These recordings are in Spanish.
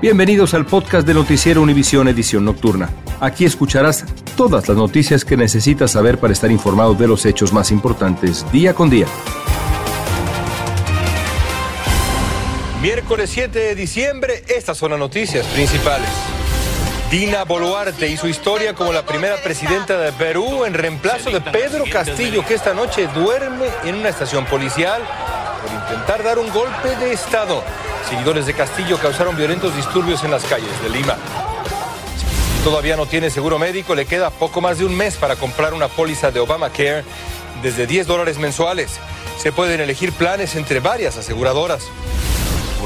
Bienvenidos al podcast de Noticiero Univisión Edición Nocturna. Aquí escucharás todas las noticias que necesitas saber para estar informado de los hechos más importantes día con día. Miércoles 7 de diciembre, estas son las noticias principales. Dina Boluarte y su historia como la primera presidenta de Perú en reemplazo de Pedro Castillo, que esta noche duerme en una estación policial por intentar dar un golpe de Estado. Seguidores de Castillo causaron violentos disturbios en las calles de Lima. Todavía no tiene seguro médico, le queda poco más de un mes para comprar una póliza de Obamacare desde 10 dólares mensuales. Se pueden elegir planes entre varias aseguradoras.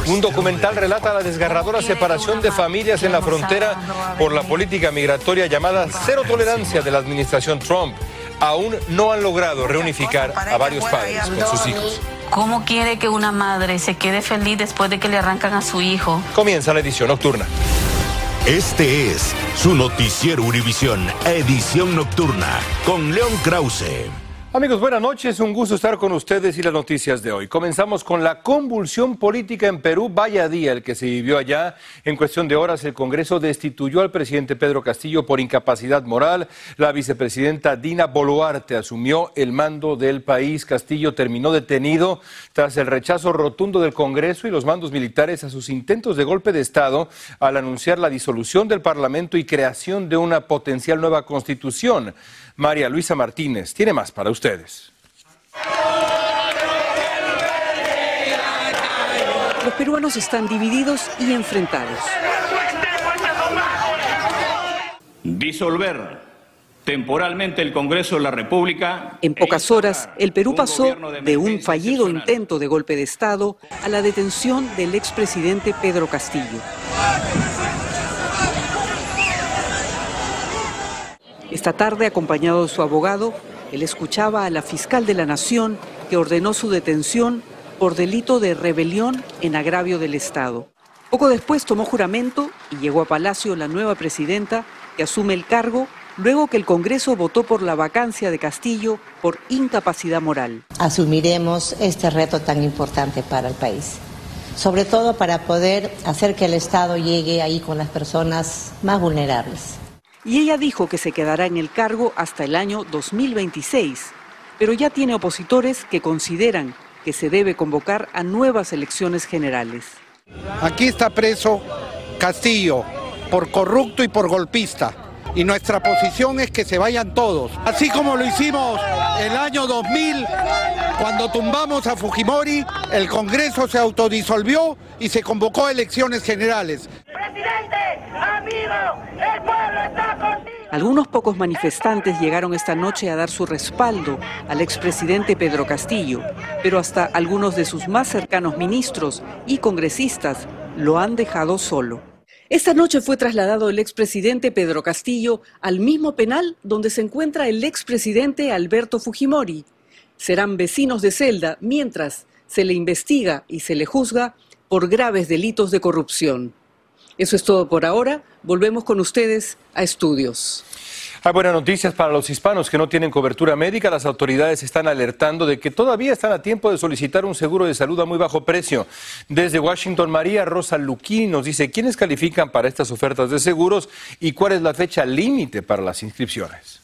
Un documental relata la desgarradora separación de familias en la frontera por la política migratoria llamada cero tolerancia de la administración Trump. Aún no han logrado reunificar a varios padres con sus hijos. ¿Cómo quiere que una madre se quede feliz después de que le arrancan a su hijo? Comienza la edición nocturna. Este es su noticiero Univisión, edición nocturna, con León Krause. Amigos, buenas noches. Un gusto estar con ustedes y las noticias de hoy. Comenzamos con la convulsión política en Perú. Vaya día el que se vivió allá. En cuestión de horas, el Congreso destituyó al presidente Pedro Castillo por incapacidad moral. La vicepresidenta Dina Boluarte asumió el mando del país. Castillo terminó detenido tras el rechazo rotundo del Congreso y los mandos militares a sus intentos de golpe de Estado al anunciar la disolución del Parlamento y creación de una potencial nueva constitución. María Luisa Martínez tiene más para ustedes. Los peruanos están divididos y enfrentados. Disolver temporalmente el Congreso de la República. En pocas horas, el Perú pasó de un fallido intento de golpe de Estado a la detención del expresidente Pedro Castillo. Esta tarde, acompañado de su abogado, él escuchaba a la fiscal de la Nación que ordenó su detención por delito de rebelión en agravio del Estado. Poco después tomó juramento y llegó a Palacio la nueva presidenta que asume el cargo luego que el Congreso votó por la vacancia de Castillo por incapacidad moral. Asumiremos este reto tan importante para el país, sobre todo para poder hacer que el Estado llegue ahí con las personas más vulnerables y ella dijo que se quedará en el cargo hasta el año 2026, pero ya tiene opositores que consideran que se debe convocar a nuevas elecciones generales. Aquí está preso Castillo por corrupto y por golpista. Y nuestra posición es que se vayan todos. Así como lo hicimos el año 2000, cuando tumbamos a Fujimori, el Congreso se autodisolvió y se convocó a elecciones generales. Algunos pocos manifestantes llegaron esta noche a dar su respaldo al expresidente Pedro Castillo, pero hasta algunos de sus más cercanos ministros y congresistas lo han dejado solo. Esta noche fue trasladado el expresidente Pedro Castillo al mismo penal donde se encuentra el expresidente Alberto Fujimori. Serán vecinos de celda mientras se le investiga y se le juzga por graves delitos de corrupción. Eso es todo por ahora. Volvemos con ustedes a estudios. Hay buenas noticias para los hispanos que no tienen cobertura médica. Las autoridades están alertando de que todavía están a tiempo de solicitar un seguro de salud a muy bajo precio. Desde Washington, María Rosa Luquín nos dice quiénes califican para estas ofertas de seguros y cuál es la fecha límite para las inscripciones.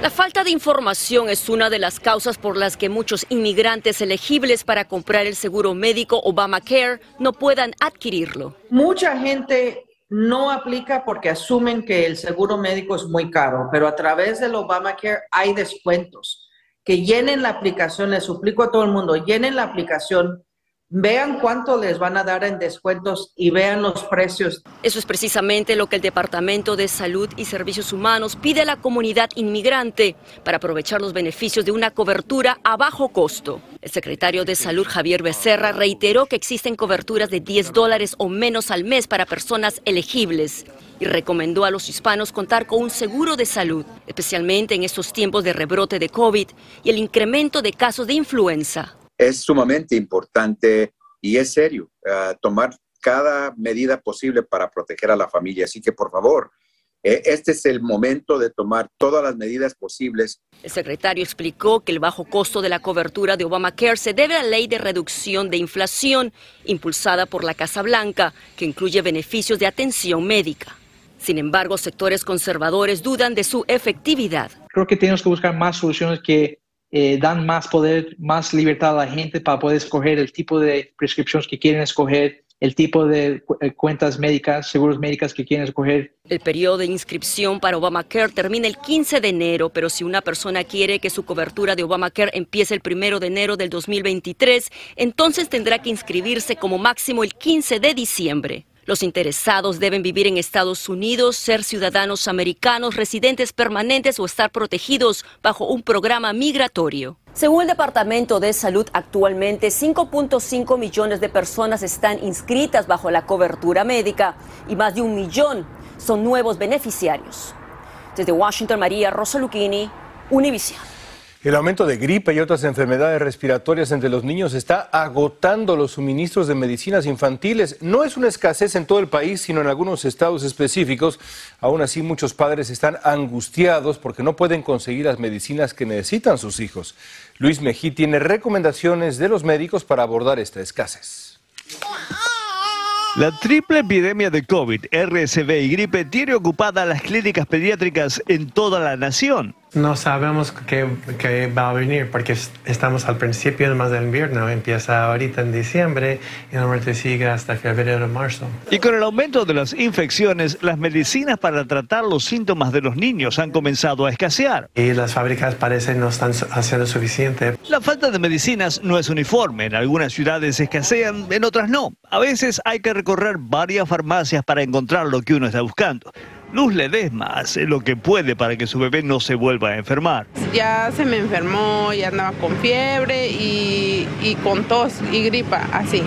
La falta de información es una de las causas por las que muchos inmigrantes elegibles para comprar el seguro médico Obamacare no puedan adquirirlo. Mucha gente no aplica porque asumen que el seguro médico es muy caro, pero a través del Obamacare hay descuentos. Que llenen la aplicación, les suplico a todo el mundo, llenen la aplicación, vean cuánto les van a dar en descuentos y vean los precios. Eso es precisamente lo que el Departamento de Salud y Servicios Humanos pide a la comunidad inmigrante para aprovechar los beneficios de una cobertura a bajo costo. El secretario de Salud Javier Becerra reiteró que existen coberturas de 10 dólares o menos al mes para personas elegibles y recomendó a los hispanos contar con un seguro de salud, especialmente en estos tiempos de rebrote de COVID y el incremento de casos de influenza es sumamente importante y es serio uh, tomar cada medida posible para proteger a la familia. Así que, por favor, eh, este es el momento de tomar todas las medidas posibles. El secretario explicó que el bajo costo de la cobertura de Obamacare se debe a la ley de reducción de inflación impulsada por la Casa Blanca, que incluye beneficios de atención médica. Sin embargo, sectores conservadores dudan de su efectividad. Creo que tenemos que buscar más soluciones que eh, dan más poder, más libertad a la gente para poder escoger el tipo de prescripciones que quieren escoger, el tipo de eh, cuentas médicas, seguros médicas que quieren escoger. El periodo de inscripción para Obamacare termina el 15 de enero, pero si una persona quiere que su cobertura de Obamacare empiece el 1 de enero del 2023, entonces tendrá que inscribirse como máximo el 15 de diciembre. Los interesados deben vivir en Estados Unidos, ser ciudadanos americanos, residentes permanentes o estar protegidos bajo un programa migratorio. Según el Departamento de Salud, actualmente 5.5 millones de personas están inscritas bajo la cobertura médica y más de un millón son nuevos beneficiarios. Desde Washington, María Rosa Lucchini, Univision. El aumento de gripe y otras enfermedades respiratorias entre los niños está agotando los suministros de medicinas infantiles. No es una escasez en todo el país, sino en algunos estados específicos. Aún así, muchos padres están angustiados porque no pueden conseguir las medicinas que necesitan sus hijos. Luis Mejí tiene recomendaciones de los médicos para abordar esta escasez. La triple epidemia de COVID, RSV y gripe tiene ocupadas las clínicas pediátricas en toda la nación. No sabemos qué, va a venir porque estamos al principio más del invierno. Empieza ahorita en diciembre y normalmente sigue hasta febrero o marzo. Y con el aumento de las infecciones, las medicinas para tratar los síntomas de los niños han comenzado a escasear. Y las fábricas parecen no están haciendo suficiente. La falta de medicinas no es uniforme. En algunas ciudades escasean, en otras no. A veces hay que recorrer varias farmacias para encontrar lo que uno está buscando. Luz Ledesma hace lo que puede para que su bebé no se vuelva a enfermar. Ya se me enfermó, ya andaba con fiebre y, y con tos y gripa, así.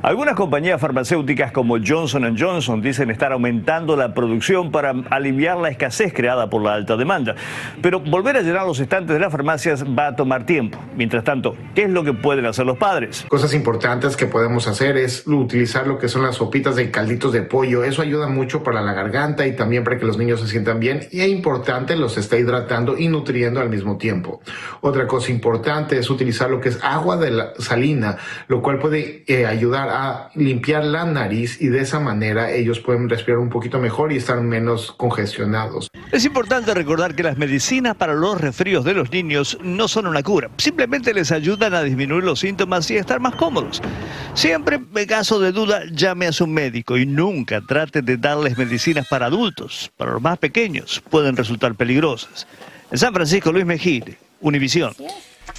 Algunas compañías farmacéuticas como Johnson Johnson dicen estar aumentando la producción para aliviar la escasez creada por la alta demanda. Pero volver a llenar los estantes de las farmacias va a tomar tiempo. Mientras tanto, ¿qué es lo que pueden hacer los padres? Cosas importantes que podemos hacer es utilizar lo que son las sopitas de calditos de pollo. Eso ayuda mucho para la garganta y también para que los niños se sientan bien. Y es importante, los está hidratando y nutriendo al mismo tiempo. Otra cosa importante es utilizar lo que es agua de la salina, lo cual puede eh, ayudar a limpiar la nariz y de esa manera ellos pueden respirar un poquito mejor y estar menos congestionados. Es importante recordar que las medicinas para los resfríos de los niños no son una cura, simplemente les ayudan a disminuir los síntomas y a estar más cómodos. Siempre, en caso de duda, llame a su médico y nunca trate de darles medicinas para adultos. Para los más pequeños pueden resultar peligrosas. En San Francisco, Luis Mejide, Univisión.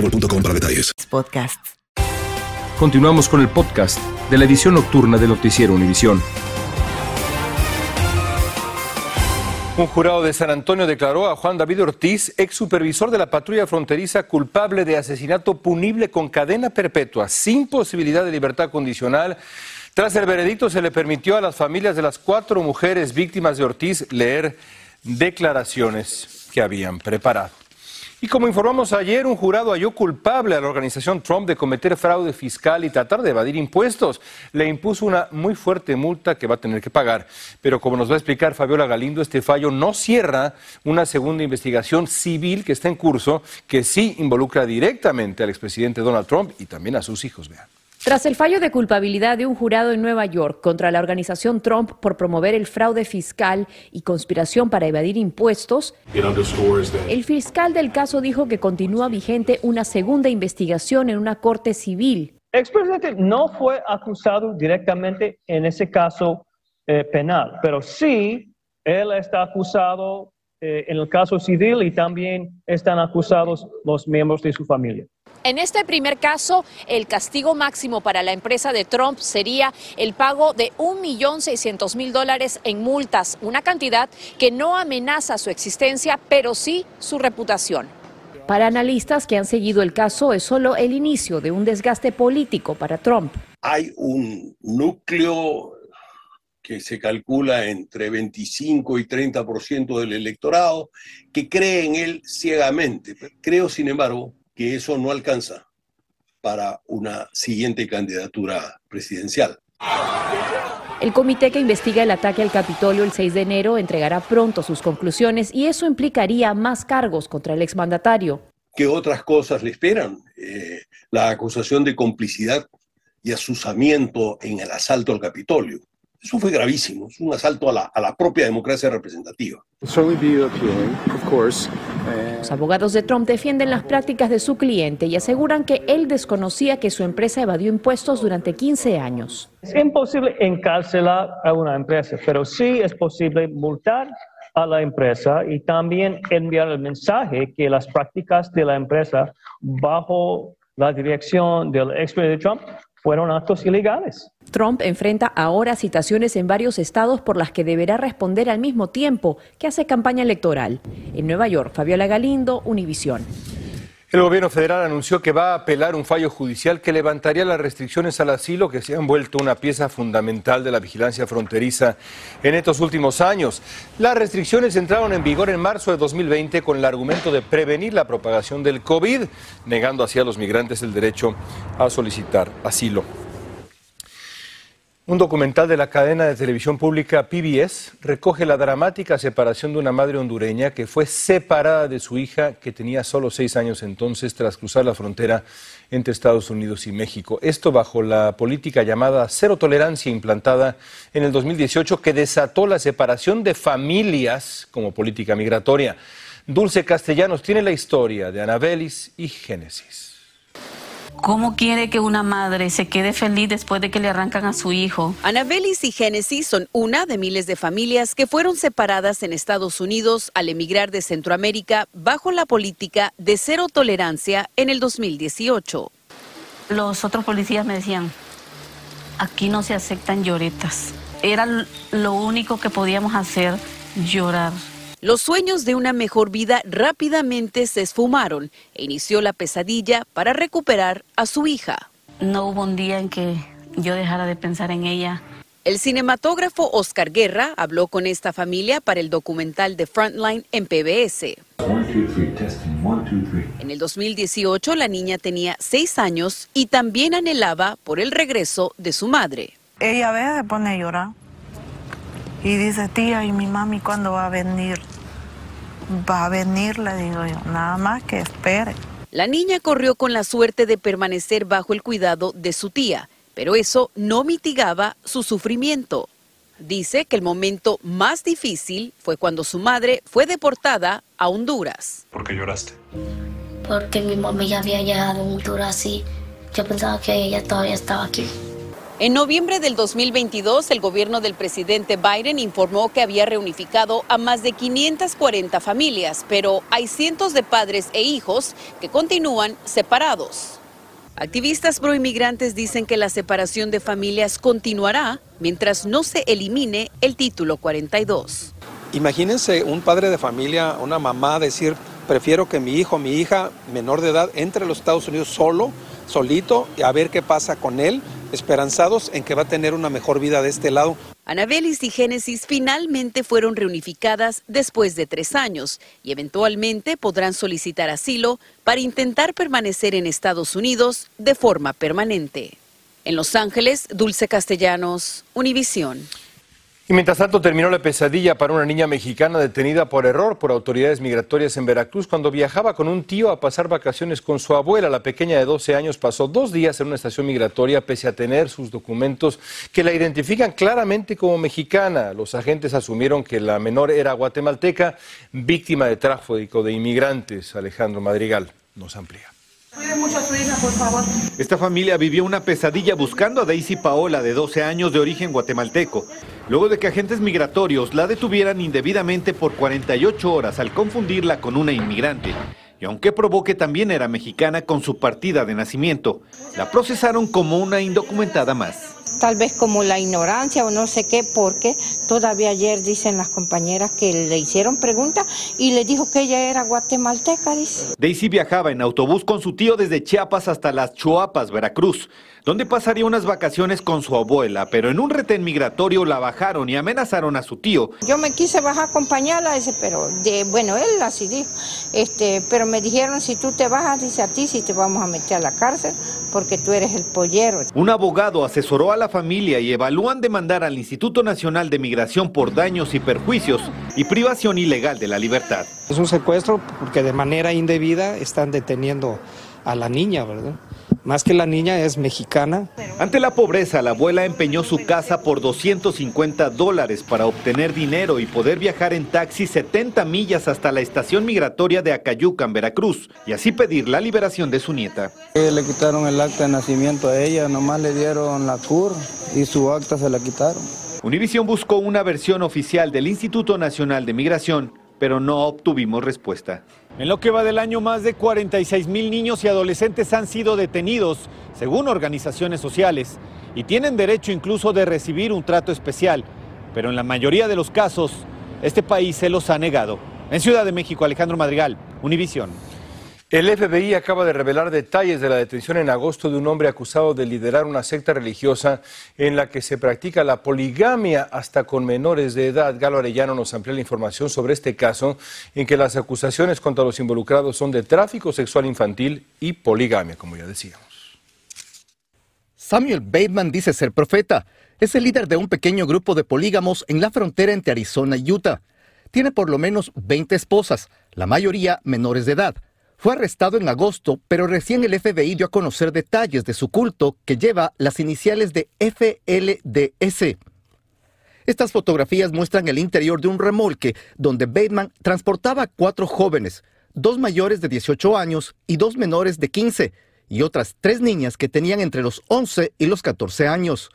boostmobile.com para detalles. Podcasts. Continuamos con el podcast de la edición nocturna de Noticiero Univisión. Un jurado de San Antonio declaró a Juan David Ortiz, ex supervisor de la patrulla fronteriza, culpable de asesinato punible con cadena perpetua, sin posibilidad de libertad condicional. Tras el veredicto, se le permitió a las familias de las cuatro mujeres víctimas de Ortiz leer declaraciones que habían preparado. Y como informamos ayer, un jurado halló culpable a la organización Trump de cometer fraude fiscal y tratar de evadir impuestos. Le impuso una muy fuerte multa que va a tener que pagar. Pero como nos va a explicar Fabiola Galindo, este fallo no cierra una segunda investigación civil que está en curso, que sí involucra directamente al expresidente Donald Trump y también a sus hijos. Vean. Tras el fallo de culpabilidad de un jurado en Nueva York contra la organización Trump por promover el fraude fiscal y conspiración para evadir impuestos, el fiscal del caso dijo que continúa vigente una segunda investigación en una corte civil. El expresidente no fue acusado directamente en ese caso eh, penal, pero sí él está acusado eh, en el caso civil y también están acusados los miembros de su familia. En este primer caso, el castigo máximo para la empresa de Trump sería el pago de 1.600.000 dólares en multas, una cantidad que no amenaza su existencia, pero sí su reputación. Para analistas que han seguido el caso, es solo el inicio de un desgaste político para Trump. Hay un núcleo que se calcula entre 25 y 30% del electorado que cree en él ciegamente. Creo, sin embargo, que eso no alcanza para una siguiente candidatura presidencial. El comité que investiga el ataque al Capitolio el 6 de enero entregará pronto sus conclusiones y eso implicaría más cargos contra el exmandatario. ¿Qué otras cosas le esperan? Eh, la acusación de complicidad y asusamiento en el asalto al Capitolio. Eso fue gravísimo, es un asalto a la, a la propia democracia representativa. Los abogados de Trump defienden las prácticas de su cliente y aseguran que él desconocía que su empresa evadió impuestos durante 15 años. Es imposible encarcelar a una empresa, pero sí es posible multar a la empresa y también enviar el mensaje que las prácticas de la empresa bajo la dirección del expresidente Trump fueron actos ilegales. Trump enfrenta ahora citaciones en varios estados por las que deberá responder al mismo tiempo que hace campaña electoral. En Nueva York, Fabiola Galindo, Univisión. El gobierno federal anunció que va a apelar un fallo judicial que levantaría las restricciones al asilo que se han vuelto una pieza fundamental de la vigilancia fronteriza en estos últimos años. Las restricciones entraron en vigor en marzo de 2020 con el argumento de prevenir la propagación del COVID, negando así a los migrantes el derecho a solicitar asilo. Un documental de la cadena de televisión pública PBS recoge la dramática separación de una madre hondureña que fue separada de su hija que tenía solo seis años entonces tras cruzar la frontera entre Estados Unidos y México. Esto bajo la política llamada cero tolerancia implantada en el 2018 que desató la separación de familias como política migratoria. Dulce Castellanos tiene la historia de Anabelis y Génesis. ¿Cómo quiere que una madre se quede feliz después de que le arrancan a su hijo? Anabelis y Génesis son una de miles de familias que fueron separadas en Estados Unidos al emigrar de Centroamérica bajo la política de cero tolerancia en el 2018. Los otros policías me decían, aquí no se aceptan lloretas. Era lo único que podíamos hacer, llorar. Los sueños de una mejor vida rápidamente se esfumaron e inició la pesadilla para recuperar a su hija. No hubo un día en que yo dejara de pensar en ella. El cinematógrafo Oscar Guerra habló con esta familia para el documental de Frontline en PBS. En el 2018 la niña tenía seis años y también anhelaba por el regreso de su madre. Ella ve, se pone a llorar y dice, tía, ¿y mi mami cuándo va a venir? va a venir, le digo yo, nada más que espere. La niña corrió con la suerte de permanecer bajo el cuidado de su tía, pero eso no mitigaba su sufrimiento. Dice que el momento más difícil fue cuando su madre fue deportada a Honduras. ¿Por qué lloraste? Porque mi mamá ya había llegado a Honduras y yo pensaba que ella todavía estaba aquí. En noviembre del 2022, el gobierno del presidente Biden informó que había reunificado a más de 540 familias, pero hay cientos de padres e hijos que continúan separados. Activistas proinmigrantes dicen que la separación de familias continuará mientras no se elimine el título 42. Imagínense un padre de familia, una mamá decir, prefiero que mi hijo, mi hija menor de edad entre a los Estados Unidos solo, solito, y a ver qué pasa con él, esperanzados en que va a tener una mejor vida de este lado. Anabelis y Génesis finalmente fueron reunificadas después de tres años y eventualmente podrán solicitar asilo para intentar permanecer en Estados Unidos de forma permanente. En Los Ángeles, Dulce Castellanos, Univisión. Y mientras tanto terminó la pesadilla para una niña mexicana detenida por error por autoridades migratorias en Veracruz cuando viajaba con un tío a pasar vacaciones con su abuela. La pequeña de 12 años pasó dos días en una estación migratoria pese a tener sus documentos que la identifican claramente como mexicana. Los agentes asumieron que la menor era guatemalteca, víctima de tráfico de inmigrantes. Alejandro Madrigal nos amplía. Cuide mucho a su hija, por favor. Esta familia vivió una pesadilla buscando a Daisy Paola, de 12 años de origen guatemalteco, luego de que agentes migratorios la detuvieran indebidamente por 48 horas al confundirla con una inmigrante. Y aunque probó que también era mexicana con su partida de nacimiento, la procesaron como una indocumentada más tal vez como la ignorancia o no sé qué, porque todavía ayer dicen las compañeras que le hicieron preguntas y le dijo que ella era guatemalteca, dice. Daisy viajaba en autobús con su tío desde Chiapas hasta las Chuapas, Veracruz, donde pasaría unas vacaciones con su abuela, pero en un retén migratorio la bajaron y amenazaron a su tío. Yo me quise bajar a acompañarla, ese, pero de, bueno, él así dijo, este, pero me dijeron si tú te bajas, dice a ti, si te vamos a meter a la cárcel, porque tú eres el pollero. Un abogado asesoró a la familia y evalúan demandar al Instituto Nacional de Migración por daños y perjuicios y privación ilegal de la libertad. Es un secuestro porque de manera indebida están deteniendo a la niña, ¿verdad? Más que la niña es mexicana. Ante la pobreza, la abuela empeñó su casa por 250 dólares para obtener dinero y poder viajar en taxi 70 millas hasta la estación migratoria de Acayucan, Veracruz, y así pedir la liberación de su nieta. Le quitaron el acta de nacimiento a ella, nomás le dieron la CUR y su acta se la quitaron. Univisión buscó una versión oficial del Instituto Nacional de Migración, pero no obtuvimos respuesta. En lo que va del año, más de 46 mil niños y adolescentes han sido detenidos, según organizaciones sociales, y tienen derecho incluso de recibir un trato especial, pero en la mayoría de los casos, este país se los ha negado. En Ciudad de México, Alejandro Madrigal, Univisión. El FBI acaba de revelar detalles de la detención en agosto de un hombre acusado de liderar una secta religiosa en la que se practica la poligamia hasta con menores de edad. Galo Arellano nos amplía la información sobre este caso en que las acusaciones contra los involucrados son de tráfico sexual infantil y poligamia, como ya decíamos. Samuel Bateman dice ser profeta. Es el líder de un pequeño grupo de polígamos en la frontera entre Arizona y Utah. Tiene por lo menos 20 esposas, la mayoría menores de edad. Fue arrestado en agosto, pero recién el FBI dio a conocer detalles de su culto que lleva las iniciales de FLDS. Estas fotografías muestran el interior de un remolque donde Bateman transportaba a cuatro jóvenes, dos mayores de 18 años y dos menores de 15, y otras tres niñas que tenían entre los 11 y los 14 años.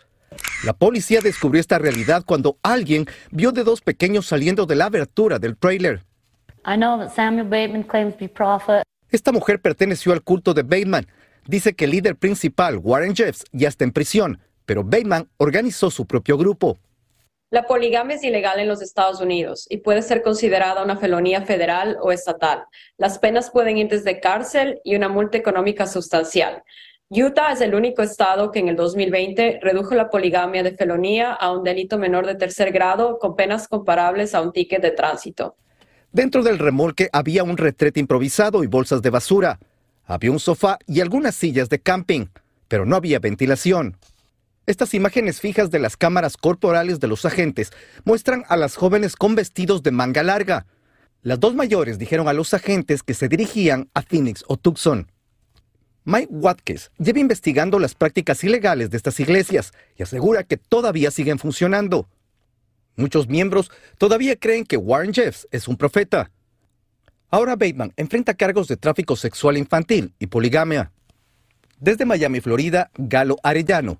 La policía descubrió esta realidad cuando alguien vio de dos pequeños saliendo de la abertura del trailer. Esta mujer perteneció al culto de Bateman. Dice que el líder principal, Warren Jeffs, ya está en prisión, pero Bateman organizó su propio grupo. La poligamia es ilegal en los Estados Unidos y puede ser considerada una felonía federal o estatal. Las penas pueden ir desde cárcel y una multa económica sustancial. Utah es el único estado que en el 2020 redujo la poligamia de felonía a un delito menor de tercer grado con penas comparables a un ticket de tránsito. Dentro del remolque había un retrete improvisado y bolsas de basura. Había un sofá y algunas sillas de camping, pero no había ventilación. Estas imágenes fijas de las cámaras corporales de los agentes muestran a las jóvenes con vestidos de manga larga. Las dos mayores dijeron a los agentes que se dirigían a Phoenix o Tucson. Mike Watkins lleva investigando las prácticas ilegales de estas iglesias y asegura que todavía siguen funcionando. Muchos miembros todavía creen que Warren Jeffs es un profeta. Ahora Bateman enfrenta cargos de tráfico sexual infantil y poligamia. Desde Miami, Florida, Galo Arellano,